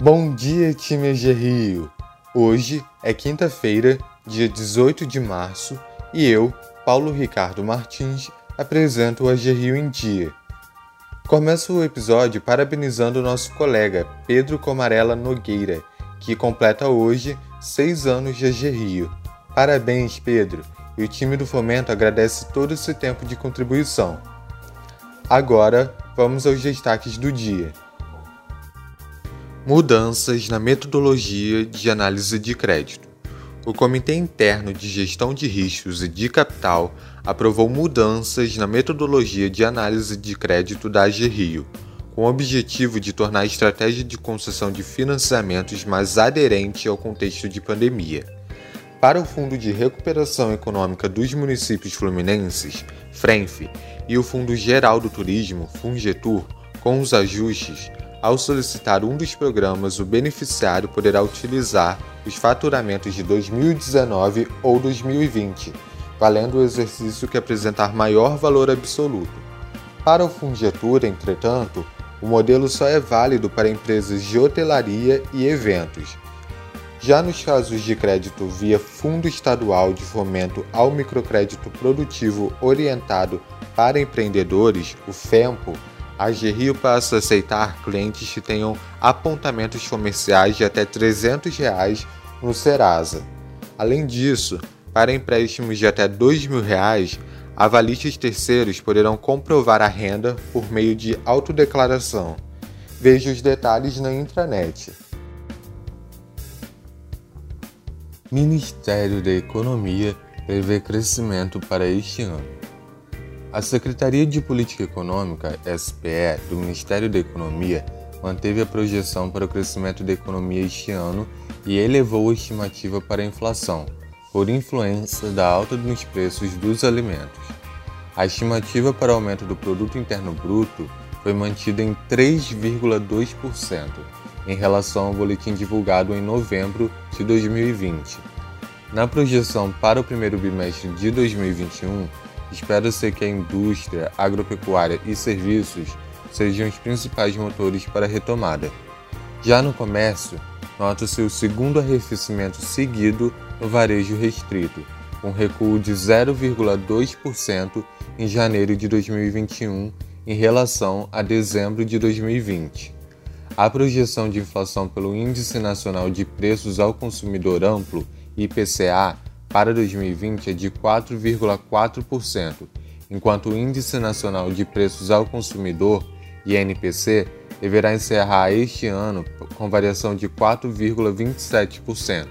Bom dia, time de Rio! Hoje é quinta-feira, dia 18 de março, e eu, Paulo Ricardo Martins, apresento o AG Rio em Dia. Começo o episódio parabenizando nosso colega Pedro Comarela Nogueira, que completa hoje seis anos de AG Rio. Parabéns, Pedro! E o time do Fomento agradece todo esse tempo de contribuição. Agora, vamos aos destaques do dia. Mudanças na metodologia de análise de crédito. O Comitê Interno de Gestão de Riscos e de Capital aprovou mudanças na metodologia de análise de crédito da AG Rio, com o objetivo de tornar a estratégia de concessão de financiamentos mais aderente ao contexto de pandemia. Para o Fundo de Recuperação Econômica dos Municípios Fluminenses, FRENF, e o Fundo Geral do Turismo, FUNGETUR, com os ajustes, ao solicitar um dos programas, o beneficiário poderá utilizar os faturamentos de 2019 ou 2020, valendo o exercício que apresentar maior valor absoluto. Para o Fungetura, entretanto, o modelo só é válido para empresas de hotelaria e eventos. Já nos casos de crédito via Fundo Estadual de Fomento ao Microcrédito Produtivo Orientado para Empreendedores, o FEMPO, a Gerrio passa a aceitar clientes que tenham apontamentos comerciais de até 300 reais no Serasa. Além disso, para empréstimos de até R$ 2.000, avalistas terceiros poderão comprovar a renda por meio de autodeclaração. Veja os detalhes na intranet. Ministério da Economia prevê crescimento para este ano. A Secretaria de Política Econômica, SPE, do Ministério da Economia, manteve a projeção para o crescimento da economia este ano e elevou a estimativa para a inflação, por influência da alta nos preços dos alimentos. A estimativa para o aumento do produto interno bruto foi mantida em 3,2% em relação ao boletim divulgado em novembro de 2020. Na projeção para o primeiro bimestre de 2021, espera-se que a indústria, agropecuária e serviços sejam os principais motores para a retomada. Já no comércio, nota-se o segundo arrefecimento seguido no varejo restrito, com recuo de 0,2% em janeiro de 2021 em relação a dezembro de 2020. A projeção de inflação pelo Índice Nacional de Preços ao Consumidor Amplo, IPCA, para 2020 é de 4,4%, enquanto o Índice Nacional de Preços ao Consumidor, INPC, deverá encerrar este ano com variação de 4,27%.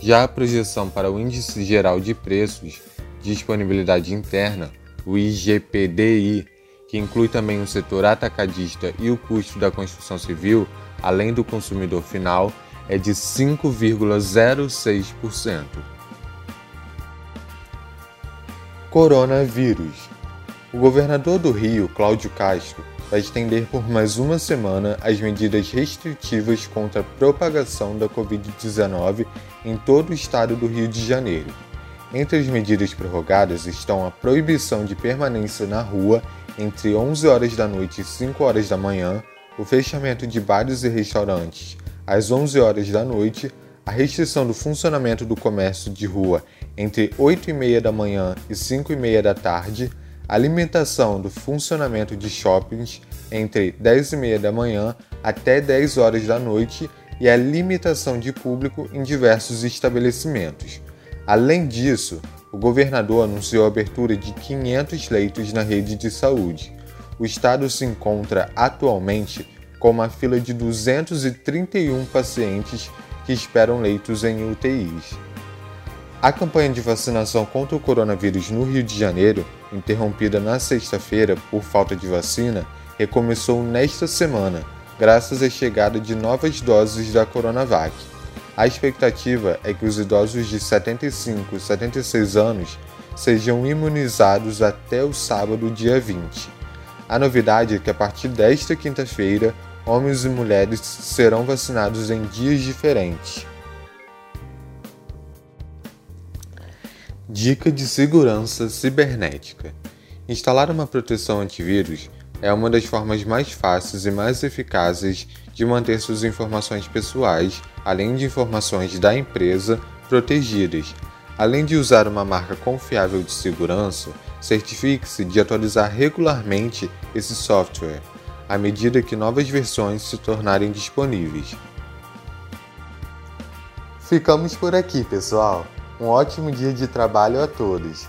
Já a projeção para o Índice Geral de Preços, Disponibilidade Interna, o IGPDI, que inclui também o setor atacadista e o custo da construção civil, além do consumidor final, é de 5,06%. Coronavírus. O governador do Rio, Cláudio Castro, vai estender por mais uma semana as medidas restritivas contra a propagação da Covid-19 em todo o estado do Rio de Janeiro. Entre as medidas prorrogadas estão a proibição de permanência na rua entre 11 horas da noite e 5 horas da manhã, o fechamento de bares e restaurantes às 11 horas da noite, a restrição do funcionamento do comércio de rua entre 8 e meia da manhã e 5 e meia da tarde, a limitação do funcionamento de shoppings entre 10 e meia da manhã até 10 horas da noite e a limitação de público em diversos estabelecimentos. Além disso, o governador anunciou a abertura de 500 leitos na rede de saúde. O estado se encontra atualmente com uma fila de 231 pacientes que esperam leitos em UTIs. A campanha de vacinação contra o coronavírus no Rio de Janeiro, interrompida na sexta-feira por falta de vacina, recomeçou nesta semana, graças à chegada de novas doses da Coronavac. A expectativa é que os idosos de 75 e 76 anos sejam imunizados até o sábado, dia 20. A novidade é que a partir desta quinta-feira, homens e mulheres serão vacinados em dias diferentes. Dica de segurança cibernética: Instalar uma proteção antivírus é uma das formas mais fáceis e mais eficazes de manter suas informações pessoais, além de informações da empresa, protegidas. Além de usar uma marca confiável de segurança, certifique-se de atualizar regularmente esse software, à medida que novas versões se tornarem disponíveis. Ficamos por aqui, pessoal. Um ótimo dia de trabalho a todos.